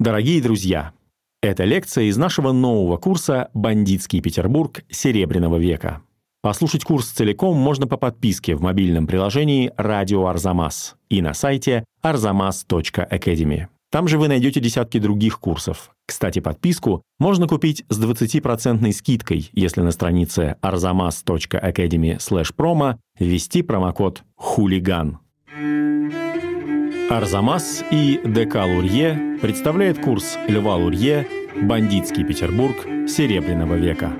Дорогие друзья, это лекция из нашего нового курса «Бандитский Петербург Серебряного века». Послушать курс целиком можно по подписке в мобильном приложении «Радио Арзамас» и на сайте arzamas.academy. Там же вы найдете десятки других курсов. Кстати, подписку можно купить с 20% скидкой, если на странице arzamas.academy promo ввести промокод «Хулиган». Арзамас и ДК Лурье представляет курс Льва Лурье «Бандитский Петербург Серебряного века».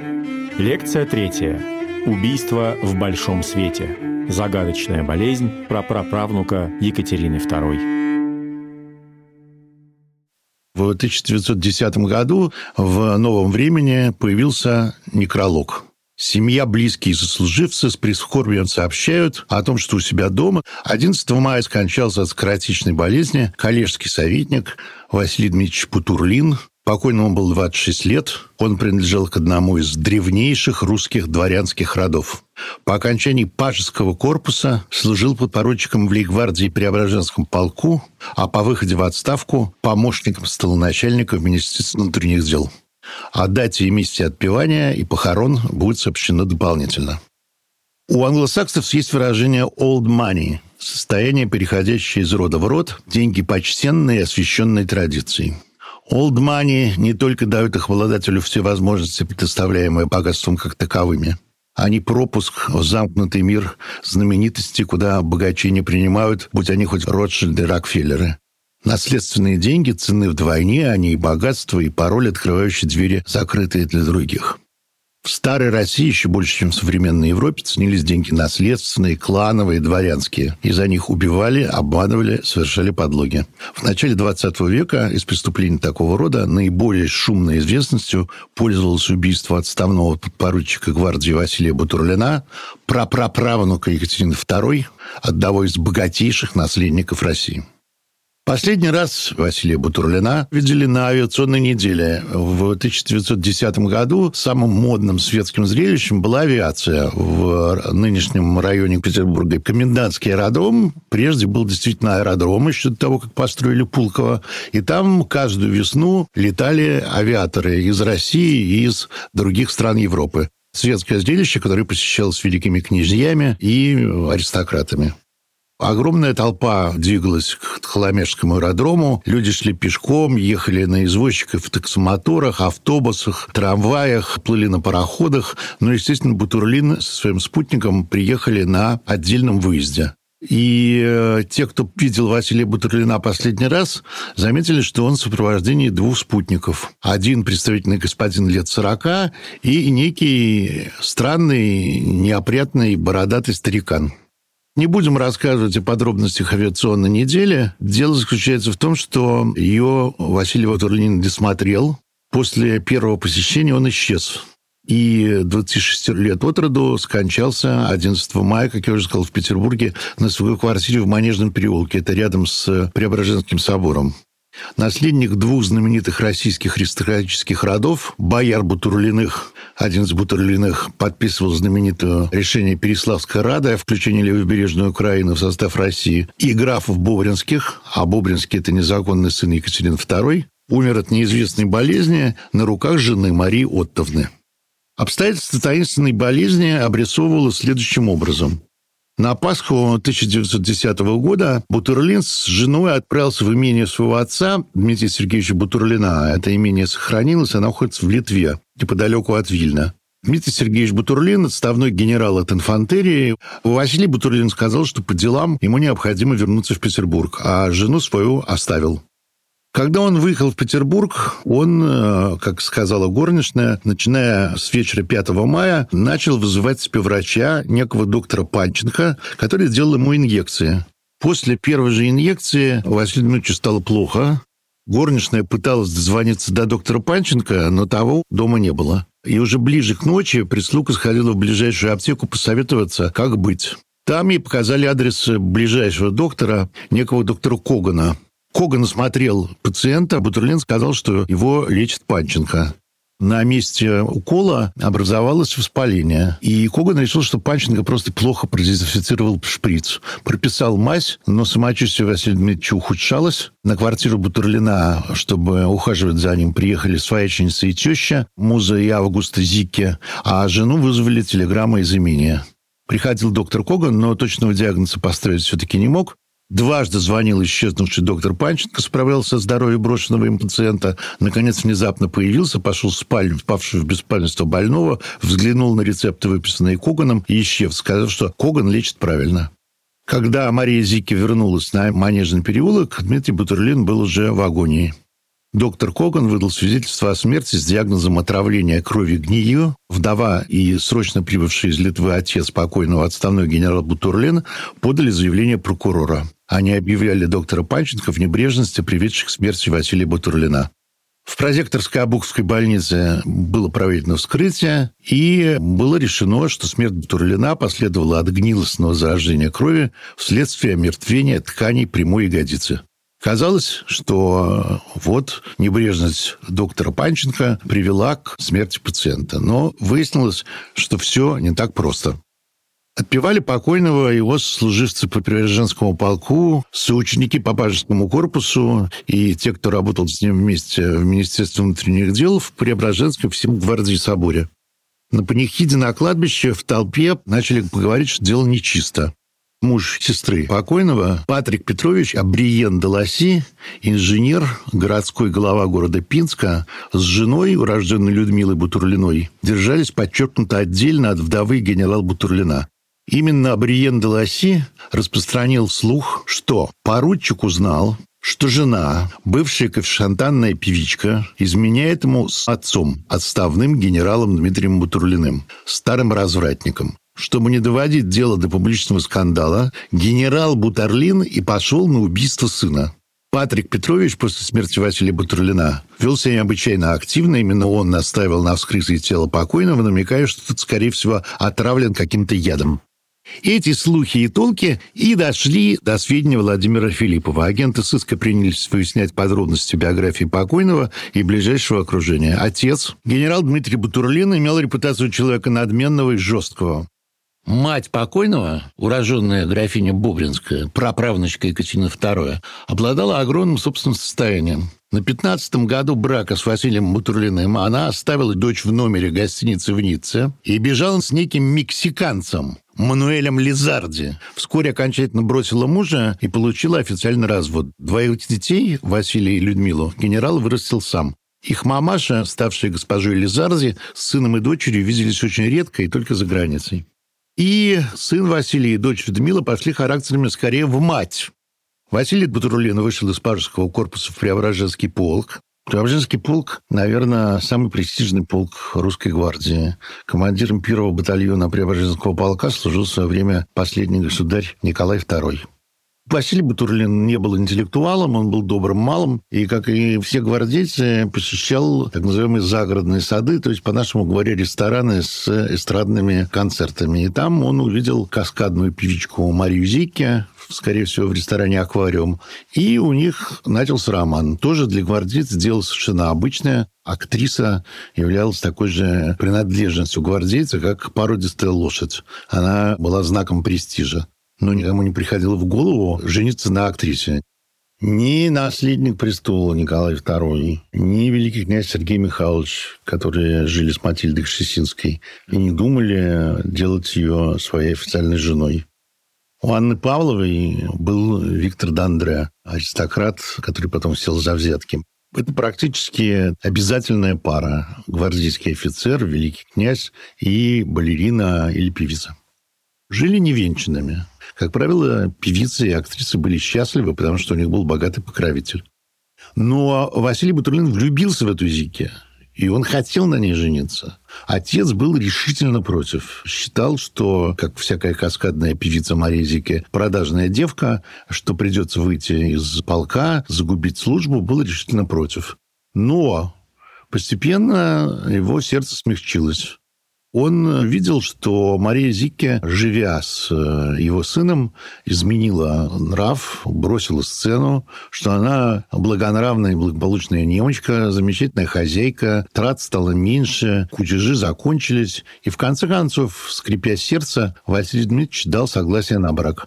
Лекция третья. Убийство в большом свете. Загадочная болезнь прапраправнука Екатерины II. В 1910 году в «Новом времени» появился некролог – Семья, близкие сослуживцы с прискорбием сообщают о том, что у себя дома 11 мая скончался от скоротечной болезни коллежский советник Василий Дмитриевич Путурлин. Покойному был 26 лет. Он принадлежал к одному из древнейших русских дворянских родов. По окончании пажеского корпуса служил подпоручиком в Лейгвардии Преображенском полку, а по выходе в отставку помощником столоначальника в Министерстве внутренних дел. О дате и месте отпевания и похорон будет сообщено дополнительно. У англосаксов есть выражение «old money» – состояние, переходящее из рода в род, деньги почтенные и освященные традицией. Old money не только дают их обладателю все возможности, предоставляемые богатством как таковыми. Они пропуск в замкнутый мир знаменитости, куда богачи не принимают, будь они хоть Ротшильды, Рокфеллеры. Наследственные деньги цены вдвойне, они и богатство, и пароль, открывающий двери, закрытые для других. В старой России еще больше, чем в современной Европе, ценились деньги наследственные, клановые, дворянские. И за них убивали, обманывали, совершали подлоги. В начале 20 века из преступлений такого рода наиболее шумной известностью пользовалось убийство отставного подпоручика гвардии Василия Бутурлина, прапраправнука Екатерины II, одного из богатейших наследников России. Последний раз Василия Бутурлина видели на авиационной неделе. В 1910 году самым модным светским зрелищем была авиация в нынешнем районе Петербурга. Комендантский аэродром прежде был действительно аэродром еще до того, как построили Пулково. И там каждую весну летали авиаторы из России и из других стран Европы светское зрелище, которое посещалось великими князьями и аристократами. Огромная толпа двигалась к Холомежскому аэродрому. Люди шли пешком, ехали на извозчиках в таксомоторах, автобусах, трамваях, плыли на пароходах. Но, естественно, Бутурлин со своим спутником приехали на отдельном выезде. И э, те, кто видел Василия Бутурлина последний раз, заметили, что он в сопровождении двух спутников. Один представительный господин лет сорока и некий странный, неопрятный, бородатый старикан. Не будем рассказывать о подробностях авиационной недели. Дело заключается в том, что ее Василий Ватурлин досмотрел. После первого посещения он исчез. И 26 лет от роду скончался 11 мая, как я уже сказал, в Петербурге на своей квартире в Манежном переулке. Это рядом с Преображенским собором. Наследник двух знаменитых российских аристократических родов, бояр Бутурлиных, один из Бутурлиных подписывал знаменитое решение Переславской Рады о включении левобережной Украины в состав России, и графов Бобринских, а Бобринский – это незаконный сын Екатерины II, умер от неизвестной болезни на руках жены Марии Оттовны. Обстоятельства таинственной болезни обрисовывало следующим образом. На Пасху 1910 года Бутурлин с женой отправился в имение своего отца, Дмитрия Сергеевича Бутурлина. Это имение сохранилось, оно находится в Литве, неподалеку от Вильна. Дмитрий Сергеевич Бутурлин, отставной генерал от инфантерии. Василий Бутурлин сказал, что по делам ему необходимо вернуться в Петербург, а жену свою оставил. Когда он выехал в Петербург, он, э, как сказала горничная, начиная с вечера 5 мая, начал вызывать себе врача, некого доктора Панченко, который делал ему инъекции. После первой же инъекции Василию Дмитриевичу стало плохо. Горничная пыталась дозвониться до доктора Панченко, но того дома не было. И уже ближе к ночи прислуга сходила в ближайшую аптеку посоветоваться, как быть. Там ей показали адрес ближайшего доктора, некого доктора Когана. Коган осмотрел пациента, а Бутурлин сказал, что его лечит Панченко. на месте укола образовалось воспаление. И Коган решил, что Панченко просто плохо продезинфицировал шприц. Прописал мазь, но самочувствие Василия Дмитриевича ухудшалось. На квартиру Бутурлина, чтобы ухаживать за ним, приехали свояченица и теща, Муза и Августа Зикке, а жену вызвали телеграммой из имения. Приходил доктор Коган, но точного диагноза поставить все-таки не мог. Дважды звонил исчезнувший доктор Панченко, справлялся со здоровьем брошенного им пациента. Наконец, внезапно появился, пошел в спальню, впавшую в беспамятство больного, взглянул на рецепты, выписанные Коганом, и исчез, сказав, что Коган лечит правильно. Когда Мария Зики вернулась на Манежный переулок, Дмитрий Бутурлин был уже в агонии. Доктор Коган выдал свидетельство о смерти с диагнозом отравления крови гнию. Вдова и срочно прибывший из Литвы отец покойного отставной генерал Бутурлин подали заявление прокурора. Они объявляли доктора Панченко в небрежности, приведших к смерти Василия Бутурлина. В прозекторской Абухской больнице было проведено вскрытие, и было решено, что смерть Бутурлина последовала от гнилостного заражения крови вследствие омертвения тканей прямой ягодицы. Казалось, что вот небрежность доктора Панченко привела к смерти пациента. Но выяснилось, что все не так просто. Отпевали покойного его служивцы по Преображенскому полку, соученики по Пажескому корпусу и те, кто работал с ним вместе в Министерстве внутренних дел в Преображенском всем гвардии соборе. На панихиде на кладбище в толпе начали поговорить, что дело нечисто. Муж сестры покойного, Патрик Петрович Абриен Деласи, инженер, городской глава города Пинска, с женой, урожденной Людмилой Бутурлиной, держались подчеркнуто отдельно от вдовы генерал Бутурлина. Именно Абриен де Ласси распространил слух, что поручик узнал, что жена, бывшая кофешантанная певичка, изменяет ему с отцом, отставным генералом Дмитрием Бутурлиным, старым развратником. Чтобы не доводить дело до публичного скандала, генерал Бутарлин и пошел на убийство сына. Патрик Петрович после смерти Василия Бутурлина вел себя необычайно активно. Именно он настаивал на вскрытии тела покойного, намекая, что тот, скорее всего, отравлен каким-то ядом. Эти слухи и толки и дошли до сведения Владимира Филиппова. Агенты сыска принялись выяснять подробности биографии покойного и ближайшего окружения. Отец, генерал Дмитрий Бутурлин, имел репутацию человека надменного и жесткого. Мать покойного, уроженная графиня Бобринская, праправнучка Екатерина II, обладала огромным собственным состоянием. На пятнадцатом году брака с Василием Бутурлиным она оставила дочь в номере гостиницы в Ницце и бежала с неким мексиканцем, Мануэлем Лизарди. Вскоре окончательно бросила мужа и получила официальный развод. Двоих детей, Василия и Людмилу, генерал вырастил сам. Их мамаша, ставшая госпожой Лизарди, с сыном и дочерью виделись очень редко и только за границей. И сын Василий и дочь Людмила пошли характерами скорее в мать. Василий Батурулин вышел из Пажеского корпуса в Преображенский полк. Преображенский полк, наверное, самый престижный полк русской гвардии. Командиром первого батальона Преображенского полка служил в свое время последний государь Николай II. Василий Батурлин не был интеллектуалом, он был добрым малым, и, как и все гвардейцы, посещал так называемые загородные сады, то есть, по-нашему говоря, рестораны с эстрадными концертами. И там он увидел каскадную певичку Марию Зикке, скорее всего, в ресторане «Аквариум». И у них начался роман. Тоже для гвардейцев дело совершенно обычное. Актриса являлась такой же принадлежностью гвардейца, как породистая лошадь. Она была знаком престижа но никому не приходило в голову жениться на актрисе. Ни наследник престола Николай II, ни великий князь Сергей Михайлович, которые жили с Матильдой Кшесинской, не думали делать ее своей официальной женой. У Анны Павловой был Виктор Дандре, аристократ, который потом сел за взятки. Это практически обязательная пара. Гвардейский офицер, великий князь и балерина или певица. Жили невенчанными. Как правило, певицы и актрисы были счастливы, потому что у них был богатый покровитель. Но Василий Батурлин влюбился в эту Зике, и он хотел на ней жениться. Отец был решительно против. Считал, что, как всякая каскадная певица Мария Зике, продажная девка, что придется выйти из полка, загубить службу, был решительно против. Но постепенно его сердце смягчилось. Он видел, что Мария Зикке, живя с э, его сыном, изменила нрав, бросила сцену, что она благонравная и благополучная немочка, замечательная хозяйка, трат стало меньше, кутежи закончились, и в конце концов, скрипя сердце, Василий Дмитриевич дал согласие на брак.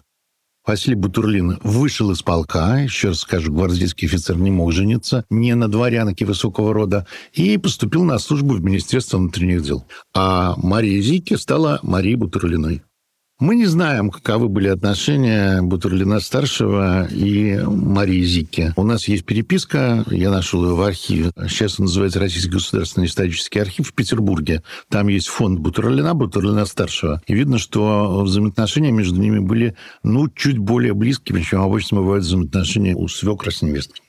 Василий Бутурлин вышел из полка, еще раз скажу, гвардейский офицер не мог жениться, не на дворянке высокого рода, и поступил на службу в Министерство внутренних дел. А Мария Зики стала Марией Бутурлиной. Мы не знаем, каковы были отношения Бутурлина-старшего и Марии Зикки. У нас есть переписка, я нашел ее в архиве. Сейчас он называется Российский государственный исторический архив в Петербурге. Там есть фонд Бутурлина, Бутурлина-старшего. И видно, что взаимоотношения между ними были, ну, чуть более близкими, чем обычно бывают взаимоотношения у свекра с невесткой.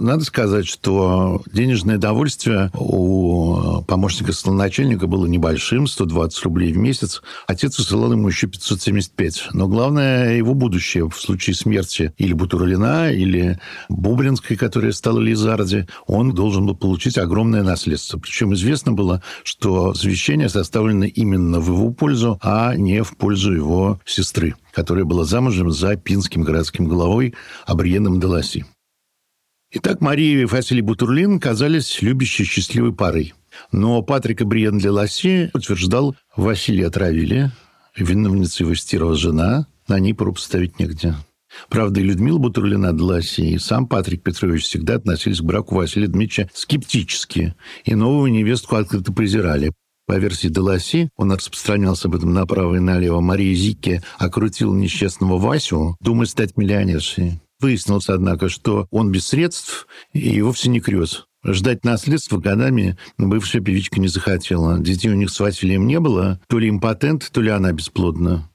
Надо сказать, что денежное довольствие у помощника столоначальника было небольшим, 120 рублей в месяц. Отец высылал ему еще 575. Но главное, его будущее в случае смерти или Бутурлина, или Бублинской, которая стала Лизарди, он должен был получить огромное наследство. Причем известно было, что завещание составлено именно в его пользу, а не в пользу его сестры которая была замужем за пинским городским головой Абриеном Деласи. Итак, Мария и Василий Бутурлин казались любящей счастливой парой. Но Патрик и Бриен де Ласси утверждал, Василия отравили, виновница его стирова жена, на ней проб ставить негде. Правда, и Людмила Бутурлина де Ласси, и сам Патрик Петрович всегда относились к браку Василия Дмитриевича скептически, и новую невестку открыто презирали. По версии Деласи, он распространялся об этом направо и налево. Мария Зикке окрутила несчастного Васю, думая стать миллионершей. Выяснилось, однако, что он без средств и вовсе не крез. Ждать наследства годами бывшая певичка не захотела. Детей у них с Василием не было. То ли импотент, то ли она бесплодна.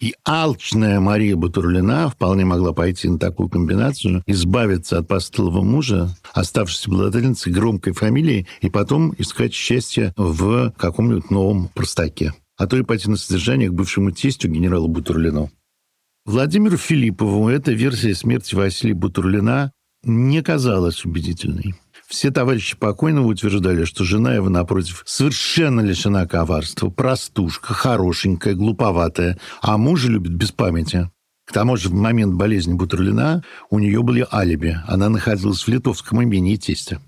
И алчная Мария Батурлина вполне могла пойти на такую комбинацию, избавиться от постылого мужа, оставшись обладательницей громкой фамилии, и потом искать счастье в каком-нибудь новом простаке. А то и пойти на содержание к бывшему тестю генералу Бутурлину. Владимиру Филиппову эта версия смерти Василия Бутурлина не казалась убедительной. Все товарищи покойного утверждали, что жена его, напротив, совершенно лишена коварства, простушка, хорошенькая, глуповатая, а мужа любит без памяти. К тому же в момент болезни Бутурлина у нее были алиби. Она находилась в литовском имении тестя.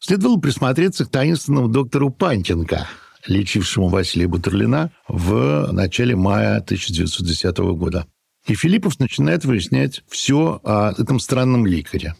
Следовало присмотреться к таинственному доктору Панченко, лечившему Василия Бутурлина в начале мая 1910 года. И Филиппов начинает выяснять все о этом странном ликаре.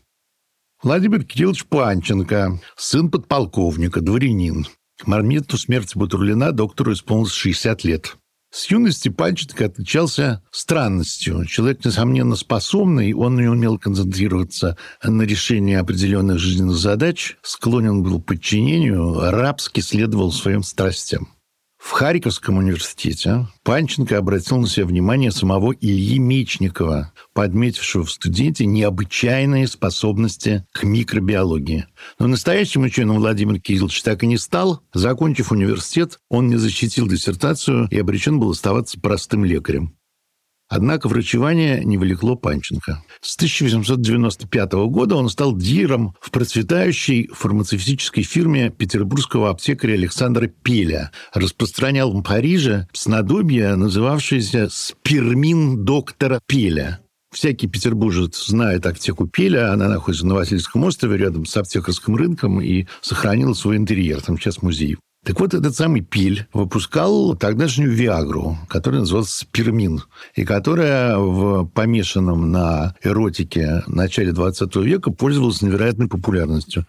Владимир Кириллович Панченко, сын подполковника, дворянин. К моменту смерти Бутурлина доктору исполнилось 60 лет. С юности Панченко отличался странностью. Человек, несомненно, способный, он не умел концентрироваться на решении определенных жизненных задач, склонен был к подчинению, рабски следовал своим страстям. В Харьковском университете Панченко обратил на себя внимание самого Ильи Мечникова, подметившего в студенте необычайные способности к микробиологии. Но настоящим ученым Владимир Кириллович так и не стал. Закончив университет, он не защитил диссертацию и обречен был оставаться простым лекарем. Однако врачевание не влекло Панченко. С 1895 года он стал диром в процветающей фармацевтической фирме петербургского аптекаря Александра Пеля. Распространял в Париже снадобье, называвшееся «спермин доктора Пеля». Всякий петербуржец знает аптеку Пеля. Она находится на Васильевском острове, рядом с аптекарским рынком, и сохранила свой интерьер. Там сейчас музей. Так вот, этот самый Пиль выпускал тогдашнюю Виагру, которая называлась Спермин, и которая в помешанном на эротике начале 20 века пользовалась невероятной популярностью.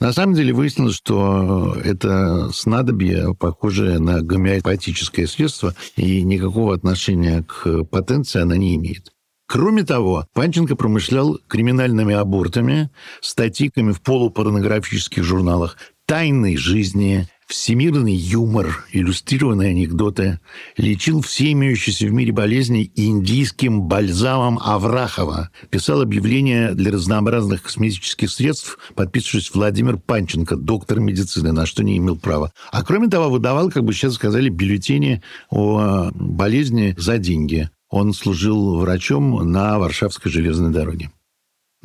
На самом деле выяснилось, что это снадобье, похожее на гомеопатическое средство, и никакого отношения к потенции она не имеет. Кроме того, Панченко промышлял криминальными абортами, статиками в полупорнографических журналах, тайной жизни, всемирный юмор, иллюстрированные анекдоты, лечил все имеющиеся в мире болезни индийским бальзамом Аврахова, писал объявления для разнообразных косметических средств, подписываясь Владимир Панченко, доктор медицины, на что не имел права. А кроме того, выдавал, как бы сейчас сказали, бюллетени о болезни за деньги. Он служил врачом на Варшавской железной дороге.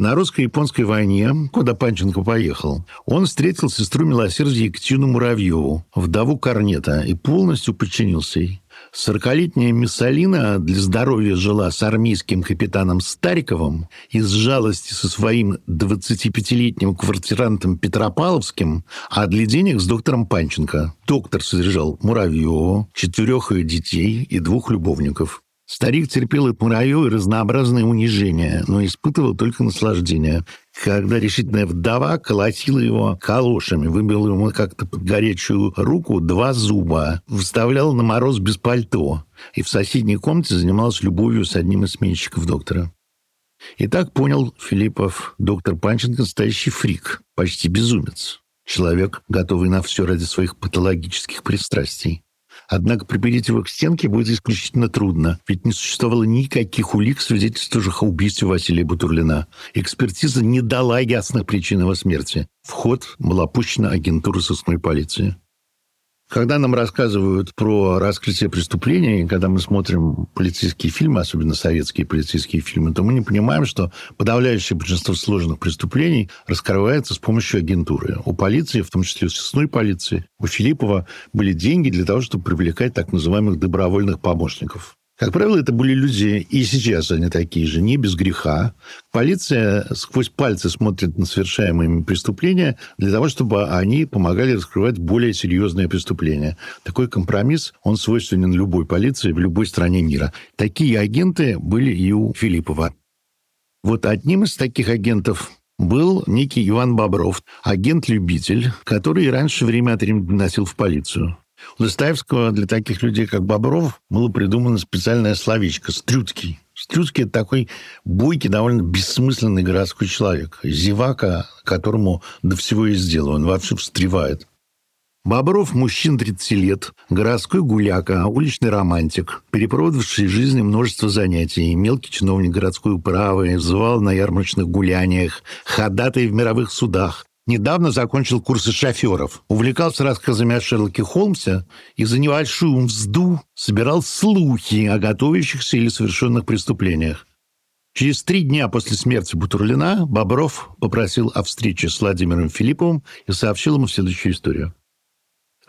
На русско-японской войне, куда Панченко поехал, он встретил сестру милосердия Екатерину Муравьеву, вдову Корнета, и полностью подчинился ей. Сорокалетняя Миссалина для здоровья жила с армейским капитаном Стариковым из жалости со своим 25-летним квартирантом Петропавловским, а для денег с доктором Панченко. Доктор содержал Муравьеву, четырех ее детей и двух любовников. Старик терпел от Муравьевой разнообразные унижения, но испытывал только наслаждение. Когда решительная вдова колотила его калошами, выбила ему как-то под горячую руку два зуба, выставляла на мороз без пальто и в соседней комнате занималась любовью с одним из сменщиков доктора. И так понял Филиппов, доктор Панченко, настоящий фрик, почти безумец. Человек, готовый на все ради своих патологических пристрастий. Однако приберить его к стенке будет исключительно трудно, ведь не существовало никаких улик, свидетельствующих о убийстве Василия Бутурлина. Экспертиза не дала ясных причин его смерти. В ход была пущена агентура сыскной полиции. Когда нам рассказывают про раскрытие преступлений, когда мы смотрим полицейские фильмы, особенно советские полицейские фильмы, то мы не понимаем, что подавляющее большинство сложных преступлений раскрывается с помощью агентуры. У полиции, в том числе у сыскной полиции, у Филиппова были деньги для того, чтобы привлекать так называемых добровольных помощников. Как правило, это были люди, и сейчас они такие же, не без греха. Полиция сквозь пальцы смотрит на совершаемые преступления для того, чтобы они помогали раскрывать более серьезные преступления. Такой компромисс, он свойственен любой полиции в любой стране мира. Такие агенты были и у Филиппова. Вот одним из таких агентов был некий Иван Бобров, агент-любитель, который раньше время от времени носил в полицию. У Достоевского для таких людей, как Бобров, было придумано специальное словечко «стрюцкий». Стрюцкий – это такой бойкий, довольно бессмысленный городской человек. Зевака, которому до всего есть дело. Он вообще встревает. Бобров – мужчина 30 лет, городской гуляка, уличный романтик, перепробовавший в жизни множество занятий, мелкий чиновник городской управы, звал на ярмарочных гуляниях, ходатай в мировых судах, Недавно закончил курсы шоферов. Увлекался рассказами о Шерлоке Холмсе и за небольшую взду собирал слухи о готовящихся или совершенных преступлениях. Через три дня после смерти Бутурлина Бобров попросил о встрече с Владимиром Филипповым и сообщил ему следующую историю.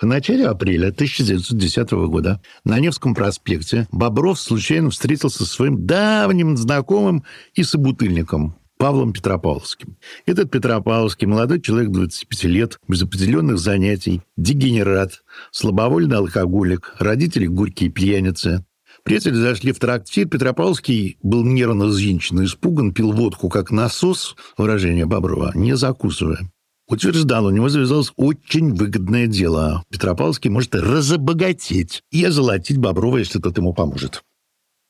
В начале апреля 1910 года на Невском проспекте Бобров случайно встретился со своим давним знакомым и собутыльником Павлом Петропавловским. Этот Петропавловский молодой человек 25 лет, без определенных занятий, дегенерат, слабовольный алкоголик, родители горькие пьяницы. Приятели зашли в трактир. Петропавловский был нервно взвинчен испуган, пил водку как насос, выражение Боброва, не закусывая. Утверждал, у него завязалось очень выгодное дело. Петропавловский может разобогатеть и озолотить Боброва, если тот ему поможет.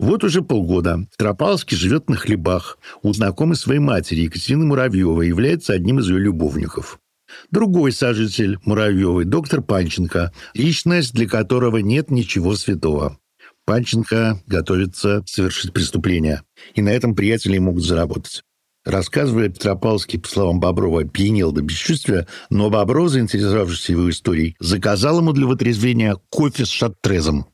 Вот уже полгода Тропалский живет на хлебах у знакомой своей матери Екатерины Муравьевой, является одним из ее любовников. Другой сожитель Муравьевой, доктор Панченко, личность, для которого нет ничего святого. Панченко готовится совершить преступление, и на этом приятели могут заработать. Рассказывая Петропавловский, по словам Боброва, пьянел до бесчувствия, но Бобров, заинтересовавшийся его историей, заказал ему для вытрезвения кофе с шаттрезом.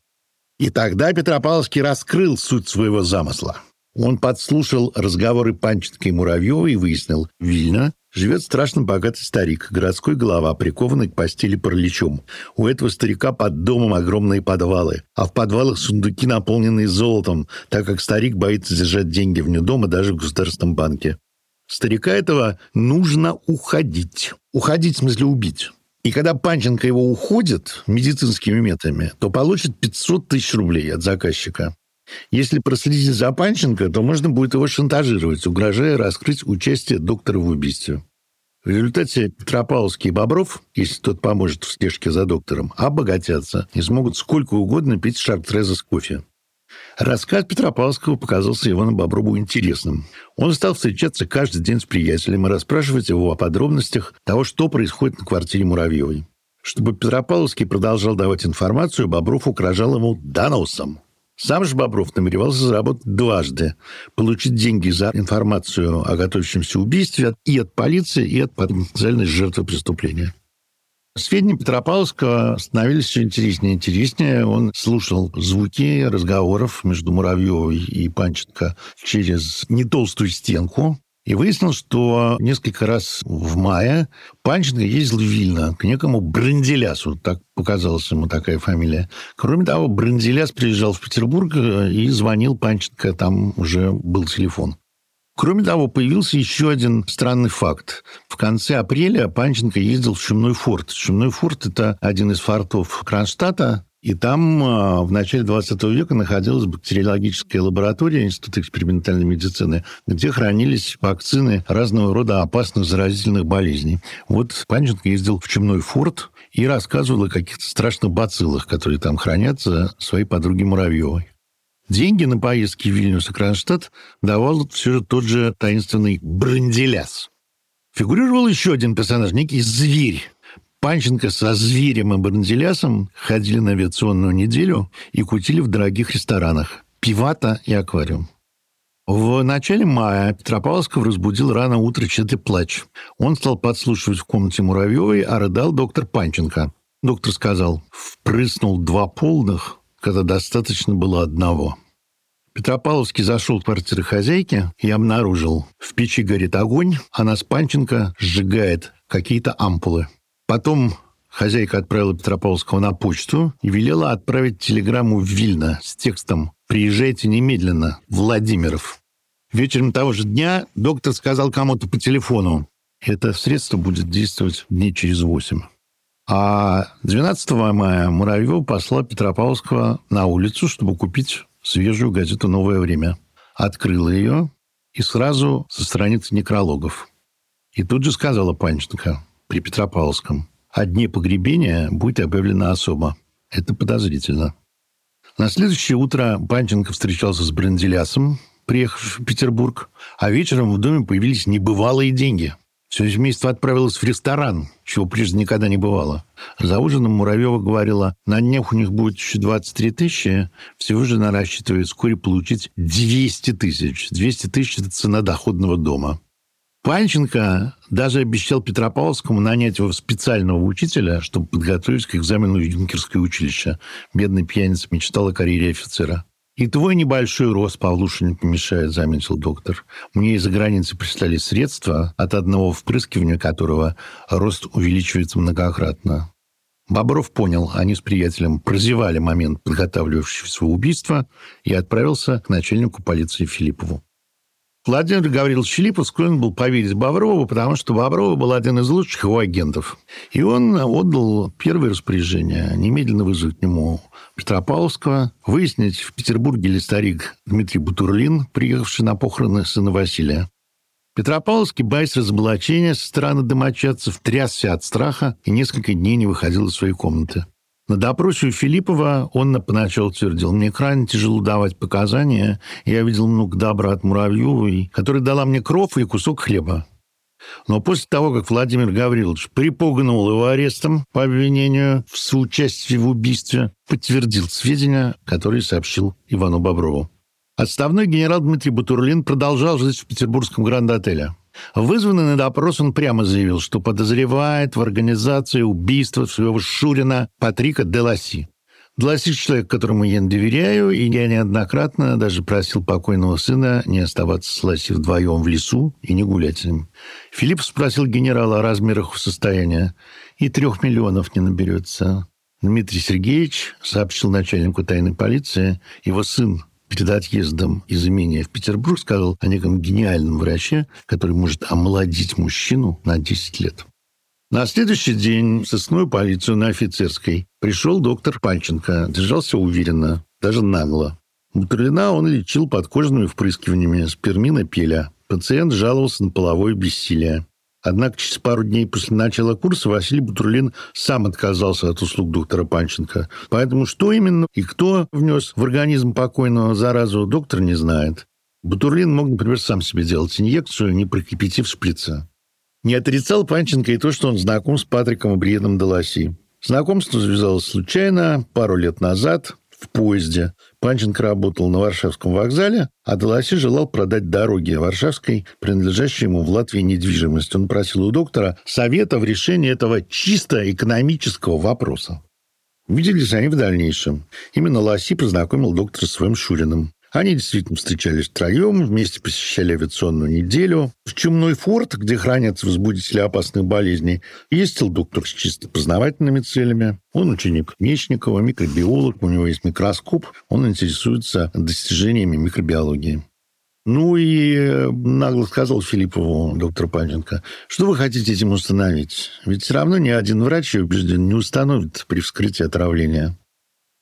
И тогда Петропавловский раскрыл суть своего замысла. Он подслушал разговоры Панченко и Муравьева и выяснил, Вильна живет страшно богатый старик, городской голова, прикованный к постели параличом. У этого старика под домом огромные подвалы, а в подвалах сундуки, наполненные золотом, так как старик боится держать деньги вне дома даже в государственном банке. Старика этого нужно уходить. Уходить в смысле убить. И когда Панченко его уходит медицинскими методами, то получит 500 тысяч рублей от заказчика. Если проследить за Панченко, то можно будет его шантажировать, угрожая раскрыть участие доктора в убийстве. В результате Петропавловский и Бобров, если тот поможет в слежке за доктором, обогатятся и смогут сколько угодно пить шартреза с кофе. Рассказ Петропавловского показался Ивану Боброву интересным. Он стал встречаться каждый день с приятелем и расспрашивать его о подробностях того, что происходит на квартире Муравьевой. Чтобы Петропавловский продолжал давать информацию, Бобров угрожал ему доносом. Сам же Бобров намеревался заработать дважды. Получить деньги за информацию о готовящемся убийстве и от полиции, и от потенциальной жертвы преступления. Сведения Петропавловского становились все интереснее и интереснее. Он слушал звуки разговоров между Муравьевой и Панченко через не толстую стенку. И выяснил, что несколько раз в мае Панченко ездил в Вильно к некому Бренделясу, так показалась ему такая фамилия. Кроме того, Бренделяс приезжал в Петербург э, и звонил Панченко, там уже был телефон. Кроме того, появился еще один странный факт. В конце апреля Панченко ездил в Шумной форт. Шумной форт – это один из фортов Кронштадта, и там а, в начале 20 века находилась бактериологическая лаборатория Института экспериментальной медицины, где хранились вакцины разного рода опасных заразительных болезней. Вот Панченко ездил в Чумной форт и рассказывал о каких-то страшных бациллах, которые там хранятся, своей подруге Муравьевой. Деньги на поездки в Вильнюс и Кронштадт давал все же тот же таинственный Бренделяс. Фигурировал еще один персонаж, некий зверь, Панченко со зверем и Барнзелясом ходили на авиационную неделю и кутили в дорогих ресторанах. Пивата и аквариум. В начале мая Петропавловского разбудил рано утро чей-то плач. Он стал подслушивать в комнате Муравьевой, а рыдал доктор Панченко. Доктор сказал, впрыснул два полных, когда достаточно было одного. Петропавловский зашел в квартиру хозяйки и обнаружил, в печи горит огонь, а нас Панченко сжигает какие-то ампулы. Потом хозяйка отправила Петропавловского на почту и велела отправить телеграмму в Вильно с текстом «Приезжайте немедленно, Владимиров». Вечером того же дня доктор сказал кому-то по телефону, это средство будет действовать дней через восемь. А 12 мая Муравьев послал Петропавловского на улицу, чтобы купить свежую газету «Новое время». Открыла ее и сразу со страницы некрологов. И тут же сказала Панченко, при Петропавловском. О дне погребения будет объявлена особо. Это подозрительно. На следующее утро Панченко встречался с Бренделясом, приехавшим в Петербург, а вечером в доме появились небывалые деньги. Все семейство отправилось в ресторан, чего прежде никогда не бывало. За ужином Муравьева говорила, на днях у них будет еще 23 тысячи, всего же она рассчитывает вскоре получить 200 тысяч. 200 тысяч – это цена доходного дома. Панченко даже обещал Петропавловскому нанять его специального учителя, чтобы подготовить к экзамену в юнкерское училище. Бедный пьяница мечтал о карьере офицера. «И твой небольшой рост, Павлуша, не помешает», — заметил доктор. «Мне из-за границы прислали средства, от одного впрыскивания которого рост увеличивается многократно». Бобров понял, они с приятелем прозевали момент подготавливающегося убийства и отправился к начальнику полиции Филиппову. Владимир Гаврилович Филиппов склонен был поверить Боброву, потому что Бобров был один из лучших его агентов. И он отдал первое распоряжение немедленно вызвать к нему Петропавловского, выяснить, в Петербурге ли старик Дмитрий Бутурлин, приехавший на похороны сына Василия. Петропавловский, боясь разоблачения со стороны домочадцев, трясся от страха и несколько дней не выходил из своей комнаты. На допросе у Филиппова он поначалу твердил, мне крайне тяжело давать показания, я видел много добра от Муравьевой, которая дала мне кров и кусок хлеба. Но после того, как Владимир Гаврилович припугнул его арестом по обвинению в соучастии в убийстве, подтвердил сведения, которые сообщил Ивану Боброву. Отставной генерал Дмитрий Бутурлин продолжал жить в петербургском гранд-отеле. Вызванный на допрос, он прямо заявил, что подозревает в организации убийства своего Шурина Патрика Деласи. Деласи – человек, которому я не доверяю, и я неоднократно даже просил покойного сына не оставаться с Ласи вдвоем в лесу и не гулять с ним. Филипп спросил генерала о размерах состояния, и трех миллионов не наберется. Дмитрий Сергеевич сообщил начальнику тайной полиции, его сын перед отъездом из имения в Петербург сказал о неком гениальном враче, который может омолодить мужчину на 10 лет. На следующий день в сыскную полицию на офицерской пришел доктор Панченко. Держался уверенно, даже нагло. Бутурлина он лечил подкожными впрыскиваниями спермина пеля. Пациент жаловался на половое бессилие. Однако через пару дней после начала курса Василий Бутурлин сам отказался от услуг доктора Панченко. Поэтому что именно и кто внес в организм покойного заразу, доктор не знает. Бутурлин мог, например, сам себе делать инъекцию, не прокипятив шприца. Не отрицал Панченко и то, что он знаком с Патриком и Бриедом Деласи. Знакомство завязалось случайно, пару лет назад, в поезде. Панченко работал на Варшавском вокзале, а Деласи желал продать дороги Варшавской, принадлежащей ему в Латвии недвижимость. Он просил у доктора совета в решении этого чисто экономического вопроса. Виделись они в дальнейшем. Именно Ласи познакомил доктора с своим Шуриным. Они действительно встречались втроем, вместе посещали авиационную неделю. В Чумной форт, где хранятся возбудители опасных болезней, ездил доктор с чисто познавательными целями. Он ученик Мечникова, микробиолог, у него есть микроскоп, он интересуется достижениями микробиологии. Ну и э, нагло сказал Филиппову доктор Панченко, что вы хотите этим установить? Ведь все равно ни один врач, я убежден, не установит при вскрытии отравления.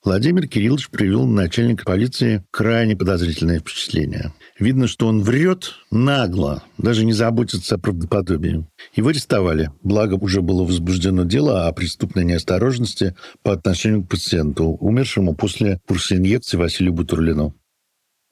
Владимир Кириллович привел начальника полиции крайне подозрительное впечатление. Видно, что он врет нагло, даже не заботится о правдоподобии. Его арестовали, благо уже было возбуждено дело о преступной неосторожности по отношению к пациенту, умершему после курса инъекции Василию Бутурлину.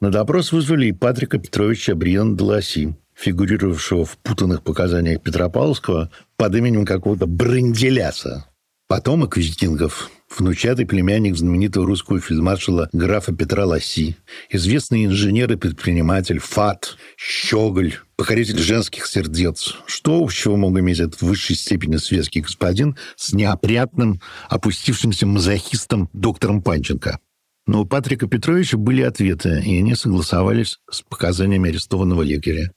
На допрос вызвали и Патрика Петровича Бриан Деласи, фигурировавшего в путанных показаниях Петропавловского под именем какого-то Бренделяса. Потомок викингов, внучатый племянник знаменитого русского фельдмаршала графа Петра Лосси, известный инженер и предприниматель Фат, Щеголь, покоритель женских сердец. Что общего мог иметь этот в высшей степени светский господин с неопрятным, опустившимся мазохистом доктором Панченко? Но у Патрика Петровича были ответы, и они согласовались с показаниями арестованного лекаря.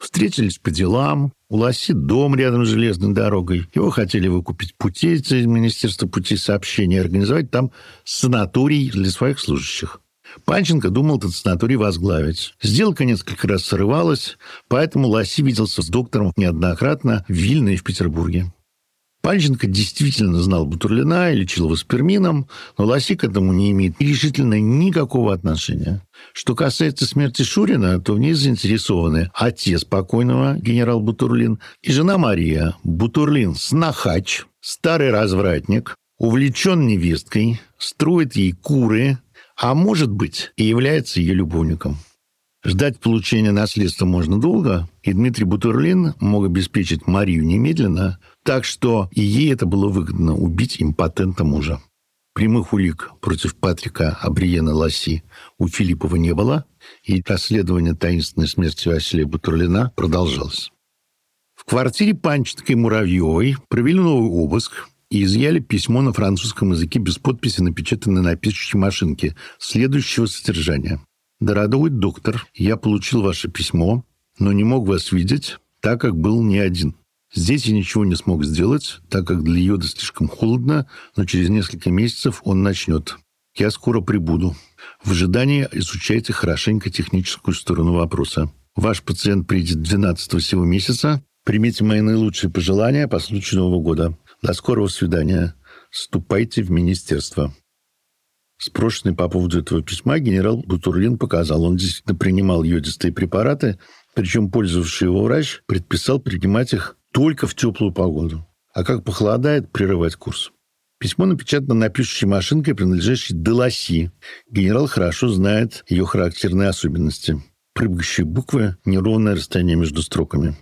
Встретились по делам, у Лоси дом рядом с железной дорогой. Его хотели выкупить путей из Министерства путей сообщения организовать там санаторий для своих служащих. Панченко думал этот санаторий возглавить. Сделка несколько раз срывалась, поэтому Лоси виделся с доктором неоднократно в Вильно и в Петербурге. Панченко действительно знал Бутурлина и лечил его спермином, но Лоси к этому не имеет решительно никакого отношения. Что касается смерти Шурина, то в ней заинтересованы отец покойного, генерал Бутурлин, и жена Мария. Бутурлин – снахач, старый развратник, увлечен невесткой, строит ей куры, а может быть и является ее любовником. Ждать получения наследства можно долго, и Дмитрий Бутурлин мог обеспечить Марию немедленно, так что и ей это было выгодно убить импотента мужа. Прямых улик против Патрика Абриена Ласси у Филиппова не было, и расследование таинственной смерти Василия Бутурлина продолжалось. В квартире Панченко и Муравьевой провели новый обыск и изъяли письмо на французском языке без подписи, напечатанное на пишущей машинке, следующего содержания. «Дорогой доктор, я получил ваше письмо, но не мог вас видеть, так как был не один. Здесь я ничего не смог сделать, так как для йода слишком холодно, но через несколько месяцев он начнет. Я скоро прибуду. В ожидании изучайте хорошенько техническую сторону вопроса. Ваш пациент придет 12 всего месяца. Примите мои наилучшие пожелания по случаю Нового года. До скорого свидания. Ступайте в министерство. Спрошенный по поводу этого письма генерал Бутурлин показал, он действительно принимал йодистые препараты, причем пользовавший его врач предписал принимать их только в теплую погоду. А как похолодает, прерывать курс. Письмо напечатано на пишущей машинкой, принадлежащей Деласи. Генерал хорошо знает ее характерные особенности. Прыгающие буквы, неровное расстояние между строками.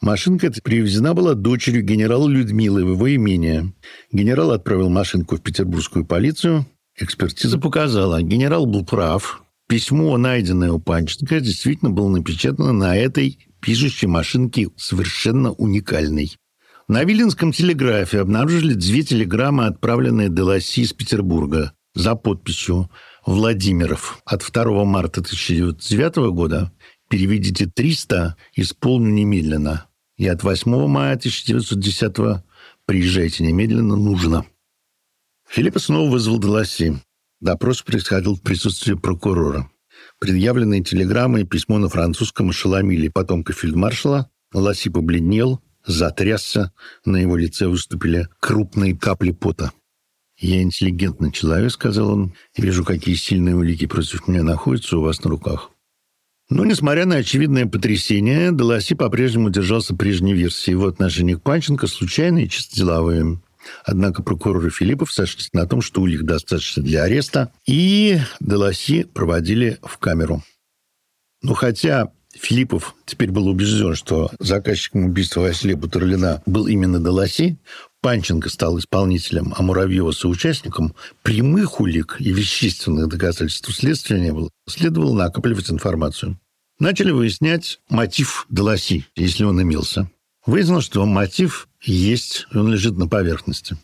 Машинка эта привезена была дочерью генерала Людмилы в его имение. Генерал отправил машинку в петербургскую полицию, Экспертиза показала, генерал был прав. Письмо, найденное у Панченко, действительно было напечатано на этой пишущей машинке совершенно уникальной. На Виленском телеграфе обнаружили две телеграммы, отправленные Деласи из Петербурга за подписью Владимиров от 2 марта 1909 года «Переведите 300, исполню немедленно». И от 8 мая 1910 «Приезжайте немедленно, нужно». Филиппа снова вызвал Деласи. Допрос происходил в присутствии прокурора. Предъявленные телеграммы и письмо на французском ошеломили потомка фельдмаршала. Ласи побледнел, затрясся, на его лице выступили крупные капли пота. «Я интеллигентный человек», — сказал он, — «вижу, какие сильные улики против меня находятся у вас на руках». Но, несмотря на очевидное потрясение, Деласи по-прежнему держался прежней версии. Его отношение к Панченко случайное и чисто деловое. Однако прокурор и Филиппов сошлись на том, что улик достаточно для ареста, и Деласи проводили в камеру. Но хотя Филиппов теперь был убежден, что заказчиком убийства Василия Бутурлина был именно Деласи, Панченко стал исполнителем, а Муравьева соучастником, прямых улик и вещественных доказательств следствия не было. Следовало накапливать информацию. Начали выяснять мотив Деласи, если он имелся. Выяснилось, что мотив Есть, он лежит на поверхности.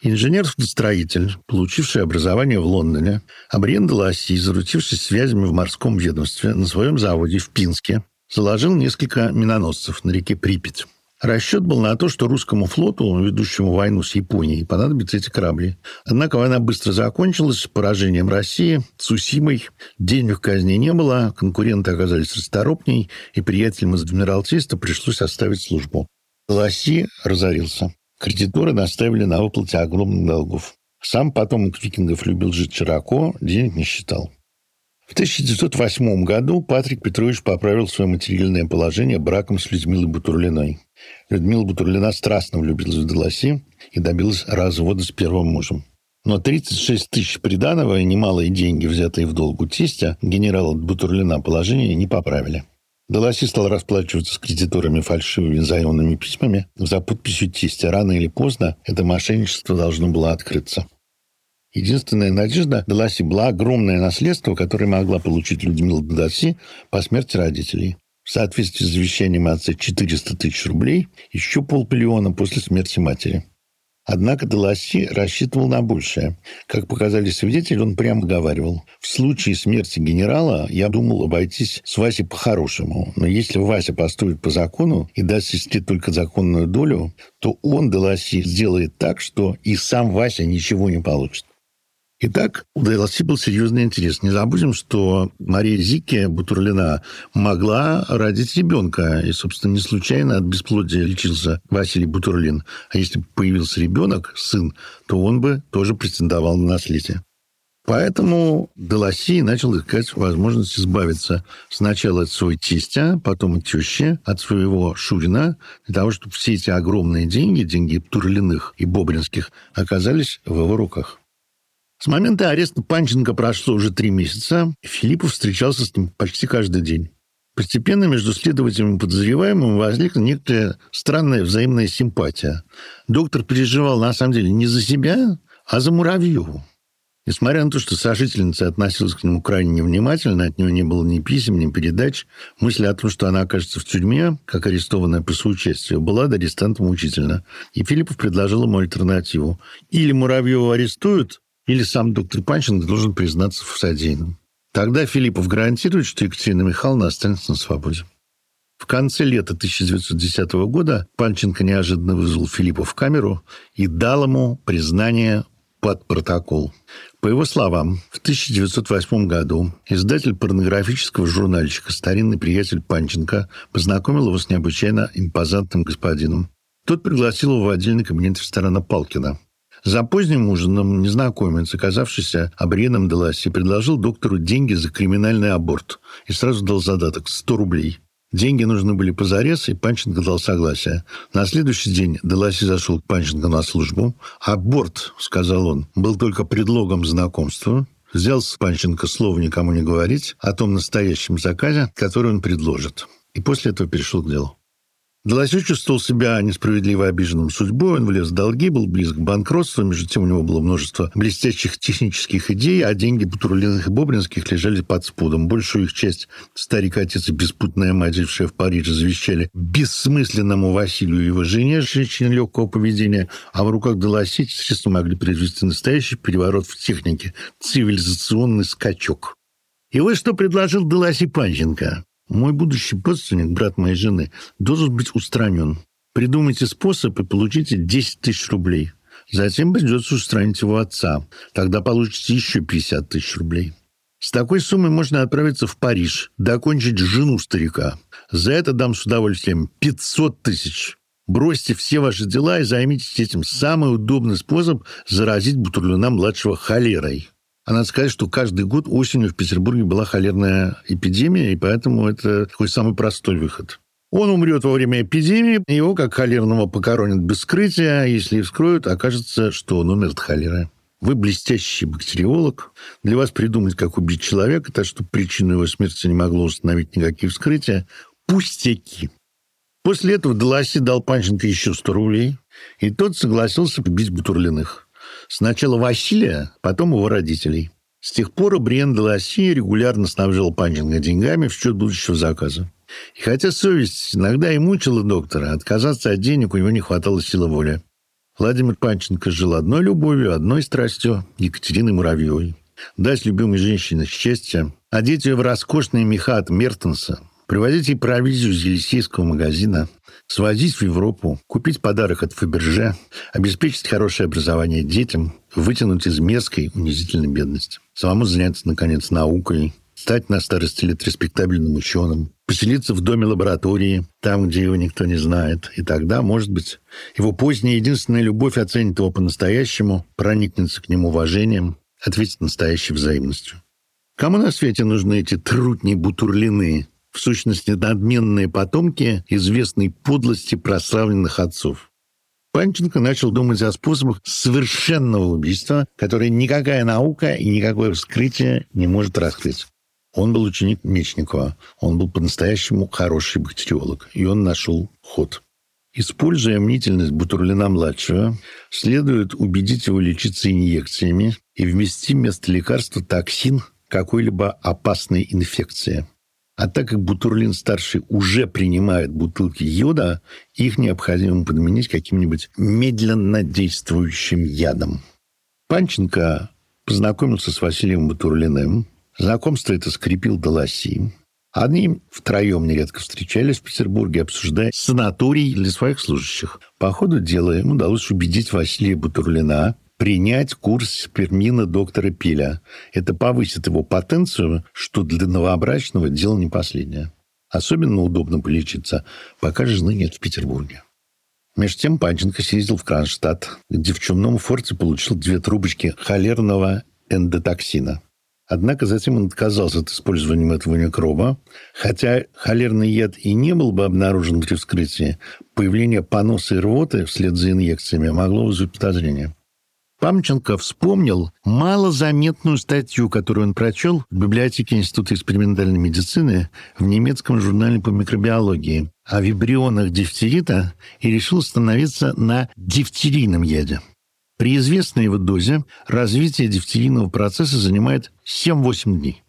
Инженер-строитель, получивший образование в Лондоне, Абриен де Ласси, заручившись связями в морском ведомстве на своем заводе в Пинске, заложил несколько миноносцев на реке Припять. Расчет был на то, что русскому флоту, ведущему войну с Японией, понадобятся эти корабли. Однако война быстро закончилась поражением России, Сусимой. Денег в казне не было, конкуренты оказались расторопней, и приятелям из Адмиралтейства пришлось оставить службу. Лоси разорился. Кредиторы наставили на выплате огромных долгов. Сам потомок викингов любил жить широко, денег не считал. В 1908 году Патрик Петрович поправил свое материальное положение браком с Людмилой Бутурлиной. Людмила Бутурлина страстно влюбилась в Деласи и добилась развода с первым мужем. Но 36 тысяч приданого и немалые деньги, взятые в долг у тестя, генерала Бутурлина положение не поправили. Деласи стал расплачиваться с кредиторами фальшивыми заемными письмами за подписью тестя. Рано или поздно это мошенничество должно было открыться. Единственная надежда Деласи была огромное наследство, которое могла получить Людмила Деласи по смерти родителей. В соответствии с завещанием отца 400 тысяч рублей, еще полмиллиона после смерти матери. Однако Деласи рассчитывал на большее. Как показали свидетели, он прямо говаривал. В случае смерти генерала я думал обойтись с Васей по-хорошему. Но если Вася поступит по закону и даст сестре только законную долю, то он, Деласи, сделает так, что и сам Вася ничего не получит. Итак, у ДЛС был серьезный интерес. Не забудем, что Мария Зике Бутурлина могла родить ребенка. И, собственно, не случайно от бесплодия лечился Василий Бутурлин. А если бы появился ребенок, сын, то он бы тоже претендовал на наследие. Поэтому Деласи начал искать возможность избавиться сначала от своего тестя, потом от тещи, от своего Шурина, для того, чтобы все эти огромные деньги, деньги Турлиных и Бобринских, оказались в его руках. С момента ареста Панченко прошло уже три месяца. Филиппов встречался с ним почти каждый день. Постепенно между следователем и подозреваемым возникла некоторая странная взаимная симпатия. Доктор переживал, на самом деле, не за себя, а за Муравьеву. Несмотря на то, что сожительница относилась к нему крайне невнимательно, от него не было ни писем, ни передач, мысль о том, что она окажется в тюрьме, как арестованная по соучастию, была до арестанта мучительна. И Филиппов предложил ему альтернативу. Или Муравьева арестуют, или сам доктор Панченко должен признаться в содеянном. Тогда Филиппов гарантирует, что Екатерина Михайловна останется на свободе. В конце лета 1910 года Панченко неожиданно вызвал Филиппа в камеру и дал ему признание под протокол. По его словам, в 1908 году издатель порнографического журнальчика «Старинный приятель Панченко» познакомил его с необычайно импозантным господином. Тот пригласил его в отдельный кабинет ресторана Палкина. За поздним ужином незнакомец, оказавшийся Абриеном Деласи, предложил доктору деньги за криминальный аборт и сразу дал задаток – 100 рублей. Деньги нужны были позарез, и Панченко дал согласие. На следующий день Деласи зашел к Панченко на службу. «Аборт», — сказал он, — был только предлогом знакомства. Взял с Панченко слово никому не говорить о том настоящем заказе, который он предложит. И после этого перешел к делу. Деласе чувствовал себя несправедливо обиженным судьбой, он влез в долги, был близок к банкротству, между тем у него было множество блестящих технических идей, а деньги Бутурлиных и Бобринских лежали под спудом. Большую их часть старик-отец и беспутная мать, жившая в Париже, завещали бессмысленному Василию и его жене, женщине легкого поведения, а в руках Деласе средства могли произвести настоящий переворот в технике, цивилизационный скачок. И вот что предложил Деласи Панченко. Мой будущий родственник, брат моей жены, должен быть устранен. Придумайте способ и получите 10 тысяч рублей. Затем придется устранить его отца. Тогда получите еще 50 тысяч рублей. С такой суммой можно отправиться в Париж, докончить жену старика. За это дам с удовольствием 500 тысяч. Бросьте все ваши дела и займитесь этим. Самый удобный способ заразить Бутурлина-младшего холерой. А надо сказать, что каждый год осенью в Петербурге была холерная эпидемия, и поэтому это такой самый простой выход. Он умрет во время эпидемии, его, как холерного, покоронят без скрытия, а если вскроют, окажется, что он умер от холеры. Вы блестящий бактериолог. Для вас придумать, как убить человека, так что причину его смерти не могло установить никакие вскрытия. Пустяки. После этого Деласи дал Панченко еще 100 рублей, и тот согласился побить Бутурлиных. Сначала Василия, потом его родителей. С тех пор Бриен де Ласси регулярно снабжал Панченко деньгами в счет будущего заказа. И хотя совесть иногда и мучила доктора, отказаться от денег у него не хватало силы воли. Владимир Панченко жил одной любовью, одной страстью Екатерины Муравьевой. Дать любимой женщине счастье, одеть ее в роскошные меха от Мертенса, привозить ей провизию из Елисейского магазина, свозить в Европу, купить подарок от Фаберже, обеспечить хорошее образование детям, вытянуть из мерзкой унизительной бедности, самому заняться, наконец, наукой, стать на старости лет респектабельным ученым, поселиться в доме лаборатории, там, где его никто не знает. И тогда, может быть, его поздняя единственная любовь оценит его по-настоящему, проникнется к нему уважением, ответит настоящей взаимностью. Кому на свете нужны эти трутни бутурлины, в сущности, надменные потомки известной подлости прославленных отцов? Панченко начал думать о способах совершенного убийства, которые никакая наука и никакое вскрытие не может раскрыть. Он был ученик Мечникова. Он был по-настоящему хороший бактериолог. И он нашел ход. Используя мнительность Бутурлина-младшего, следует убедить его лечиться инъекциями и ввести вместо лекарства токсин какой-либо опасной инфекции. А так как Бутурлин-старший уже принимает бутылки йода, их необходимо подменить каким-нибудь медленно действующим ядом. Панченко познакомился с Василием Бутурлиным, Знакомство это скрепил Долоси. Они втроем нередко встречались в Петербурге, обсуждая санаторий для своих служащих. По ходу дела им удалось убедить Василия Бутурлина принять курс спермина доктора Пиля. Это повысит его потенцию, что для новобрачного дело не последнее. Особенно удобно полечиться, пока жены нет в Петербурге. Между тем Панченко съездил в Кронштадт, где в чумном форте получил две трубочки холерного эндотоксина. Однако затем он отказался от использования этого микроба. Хотя холерный яд и не был бы обнаружен при вскрытии, появление поноса и рвоты вслед за инъекциями могло вызвать подозрение. Памченко вспомнил малозаметную статью, которую он прочел в библиотеке Института экспериментальной медицины в немецком журнале по микробиологии о вибрионах дифтерита и решил остановиться на дифтерийном яде. При известной его дозе развитие дифтерийного процесса занимает 7-8 дней.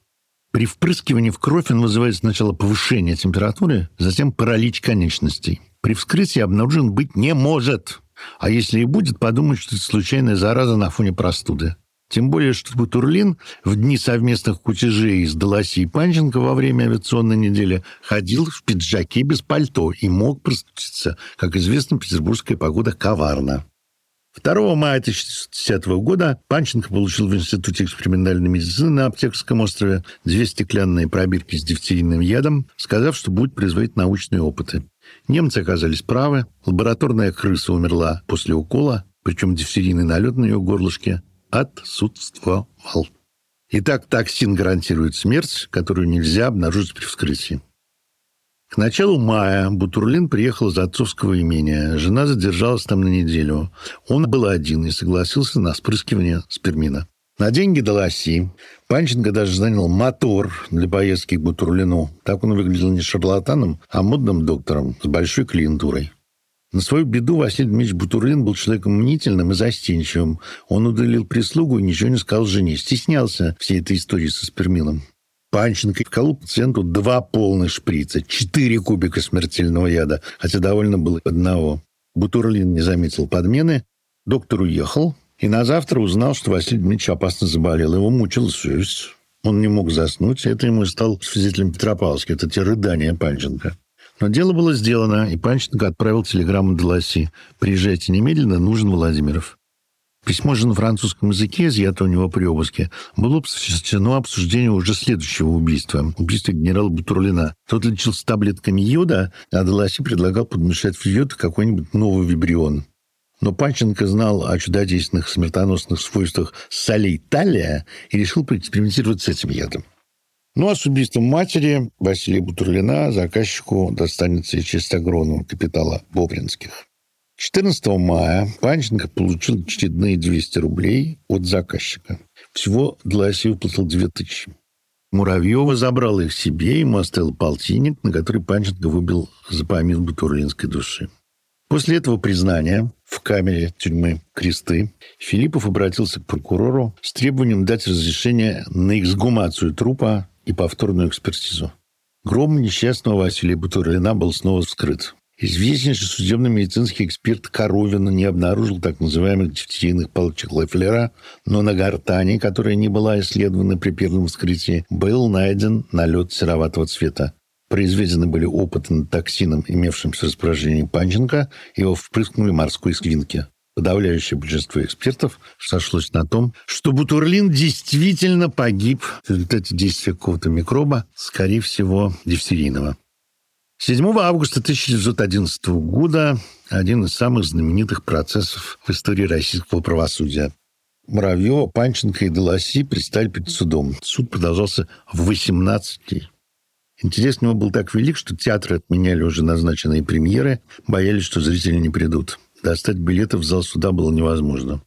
При впрыскивании в кровь он вызывает сначала повышение температуры, затем паралич конечностей. При вскрытии обнаружен быть не может. А если и будет, подумать, что это случайная зараза на фоне простуды. Тем более, что Бутурлин в дни совместных кутежей с Долоси и Панченко во время авиационной недели ходил в пиджаке без пальто и мог простудиться. Как известно, петербургская погода коварна. 2 мая 1910 года Панченко получил в Институте экспериментальной медицины на Аптекарском острове две стеклянные пробирки с дифтерийным ядом, сказав, что будет производить научные опыты. Немцы оказались правы. Лабораторная крыса умерла после укола, причем дифтерийный налет на ее горлышке отсутствовал. Итак, токсин гарантирует смерть, которую нельзя обнаружить при вскрытии. К началу мая Бутурлин приехал из отцовского имения. Жена задержалась там на неделю. Он был один и согласился на спрыскивание спермина. На деньги Долоси Панченко даже занял мотор для поездки к Бутурлину. Так он выглядел не шарлатаном, а модным доктором с большой клиентурой. На свою беду Василий Дмитриевич Бутурлин был человеком мнительным и застенчивым. Он удалил прислугу и ничего не сказал жене. Стеснялся всей этой истории со спермином. Панченко вколол пациенту два полных шприца, четыре кубика смертельного яда, хотя довольно было одного. Бутурлин не заметил подмены, доктор уехал, и на завтра узнал, что Василий Дмитриевич опасно заболел. Его мучила совесть. Он не мог заснуть, это ему стал свидетелем Петропавловска. Это те рыдания Панченко. Но дело было сделано, и Панченко отправил телеграмму Деласи. «Приезжайте немедленно, нужен Владимиров». Письмо же на французском языке, изъято у него при обыске, было посвящено обсуждению уже следующего убийства. Убийство генерала Бутурлина. Тот лечился таблетками йода, а Деласи предлагал подмешать в йод какой-нибудь новый вибрион. Но Панченко знал о чудодейственных смертоносных свойствах солей талия и решил поэкспериментировать с этим ядом. Ну а с убийством матери Василия Бутурлина заказчику достанется и честь огромного капитала Бобринских. 14 мая Панченко получил очередные 200 рублей от заказчика. Всего Дласи выплатил 2000. Муравьева забрал их себе, ему оставил полтинник, на который Панченко выбил за помин бутурлинской души. После этого признания в камере тюрьмы Кресты Филиппов обратился к прокурору с требованием дать разрешение на эксгумацию трупа и повторную экспертизу. Гром несчастного Василия Бутурлина был снова вскрыт. Известнейший судебно-медицинский эксперт Коровина не обнаружил так называемых дифтерийных палочек Лефлера, но на гортани, которая не была исследована при первом вскрытии, был найден налет сероватого цвета. Произведены были опыты над токсином, имевшимся в распоряжении Панченко, его впрыскнули морской свинки. Подавляющее большинство экспертов сошлось на том, что Бутурлин действительно погиб в результате действия какого-то микроба, скорее всего, дифтерийного. 7 августа 1911 года один из самых знаменитых процессов в истории российского правосудия. Муравьева, Панченко и Деласи предстали перед судом. Суд продолжался в 18 дней. Интерес к нему был так велик, что театры отменяли уже назначенные премьеры, боялись, что зрители не придут. Достать билеты в зал суда было невозможно.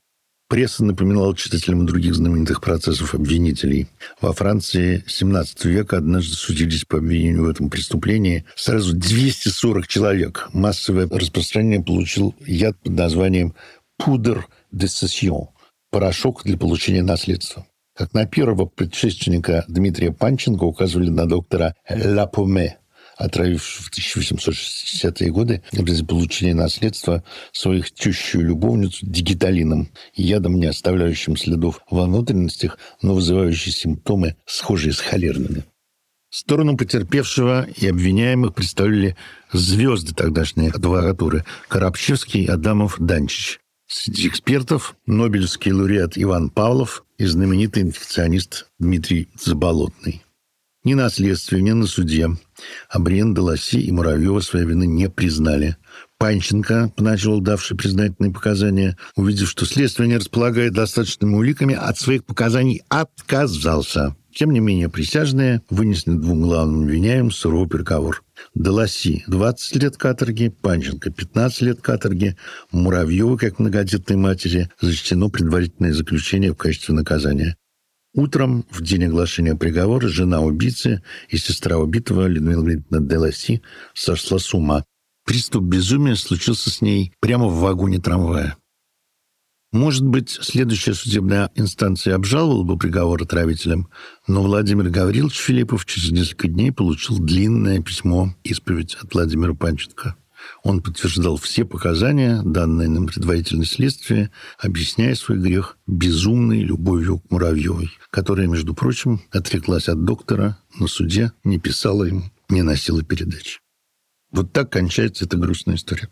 Пресса напоминала читателям других знаменитых процессов обвинителей. Во Франции 17 века однажды судились по обвинению в этом преступлении сразу 240 человек. Массовое распространение получил яд под названием «пудр де сессион» – порошок для получения наследства. Как на первого предшественника Дмитрия Панченко указывали на доктора Лапоме, отравившего в 1860-е годы для получения наследства своих тещую любовницу дигиталином, ядом, не оставляющим следов во внутренностях, но вызывающий симптомы, схожие с холерными. Сторону потерпевшего и обвиняемых представляли звезды тогдашней адвокатуры Коробчевский, Адамов, Данчич. Среди экспертов Нобелевский лауреат Иван Павлов и знаменитый инфекционист Дмитрий Заболотный. Ни на следствии, ни на суде Абриен, Деласи и Муравьева своей вины не признали. Панченко, поначалу давший признательные показания, увидев, что следствие не располагает достаточными уликами, от своих показаний отказался. Тем не менее, присяжные вынесли двум главным обвиняемым суровый приговор. Деласи – 20 лет каторги, Панченко – 15 лет каторги, Муравьеву, как многодетной матери, зачтено предварительное заключение в качестве наказания. Утром, в день оглашения приговора, жена убийцы и сестра убитого Людмила Валентиновна Деласи сошла с ума. Приступ безумия случился с ней прямо в вагоне трамвая. Может быть, следующая судебная инстанция обжаловала бы приговор отравителям, но Владимир Гаврилович Филиппов через несколько дней получил длинное письмо исповедь от Владимира Панченко. Он подтверждал все показания, данные на предварительное следствие, объясняя свой грех безумной любовью к Муравьевой, которая, между прочим, отреклась от доктора на суде, не писала ему, не носила передач. Вот так кончается эта грустная история.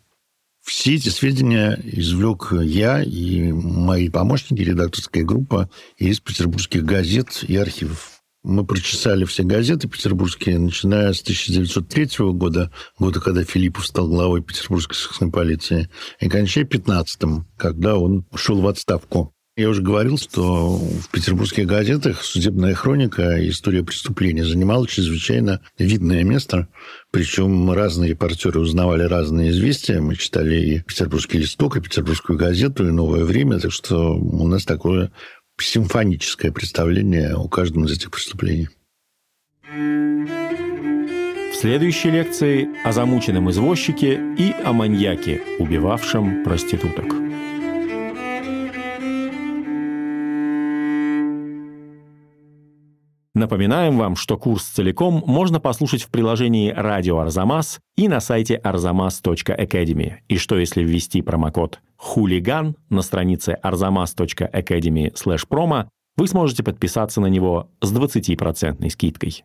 Все эти сведения извлек я и мои помощники, редакторская группа из петербургских газет и архивов. Мы прочесали все газеты петербургские, начиная с 1903 года, года, когда Филиппов стал главой петербургской сыскной полиции, и кончая 15-м, когда он ушел в отставку. Я уже говорил, что в петербургских газетах судебная хроника и история преступления занимала чрезвычайно видное место. Причем разные репортеры узнавали разные известия. Мы читали и «Петербургский листок», и «Петербургскую газету», и «Новое время». Так что у нас такое симфоническое представление о каждом из этих преступлений. В следующей лекции о замученном извозчике и о маньяке, убивавшем проституток. Напоминаем вам, что курс целиком можно послушать в приложении «Радио Арзамас» и на сайте arzamas.academy. И что если ввести промокод «Хулиган» на странице arzamas.academy/promo, вы сможете подписаться на него с 20% скидкой.